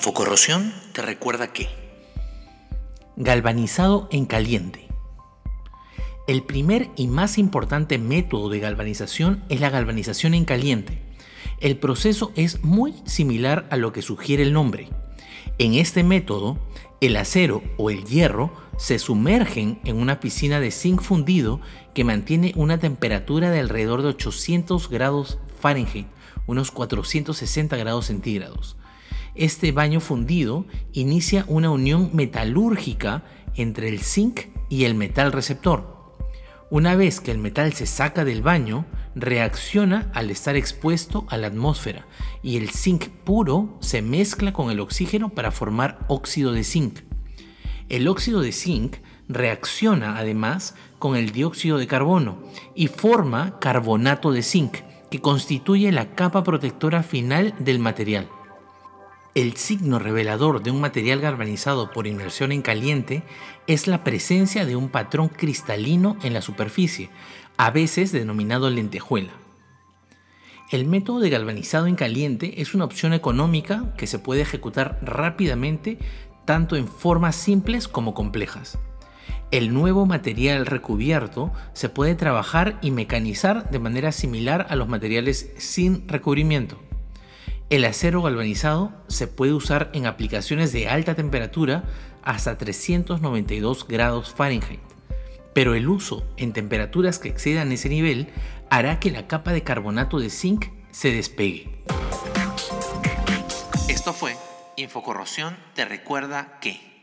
Infocorrosión te recuerda que galvanizado en caliente. El primer y más importante método de galvanización es la galvanización en caliente. El proceso es muy similar a lo que sugiere el nombre. En este método, el acero o el hierro se sumergen en una piscina de zinc fundido que mantiene una temperatura de alrededor de 800 grados Fahrenheit, unos 460 grados centígrados. Este baño fundido inicia una unión metalúrgica entre el zinc y el metal receptor. Una vez que el metal se saca del baño, reacciona al estar expuesto a la atmósfera y el zinc puro se mezcla con el oxígeno para formar óxido de zinc. El óxido de zinc reacciona además con el dióxido de carbono y forma carbonato de zinc, que constituye la capa protectora final del material. El signo revelador de un material galvanizado por inmersión en caliente es la presencia de un patrón cristalino en la superficie, a veces denominado lentejuela. El método de galvanizado en caliente es una opción económica que se puede ejecutar rápidamente tanto en formas simples como complejas. El nuevo material recubierto se puede trabajar y mecanizar de manera similar a los materiales sin recubrimiento. El acero galvanizado se puede usar en aplicaciones de alta temperatura hasta 392 grados Fahrenheit, pero el uso en temperaturas que excedan ese nivel hará que la capa de carbonato de zinc se despegue. Esto fue Infocorrosión te recuerda que...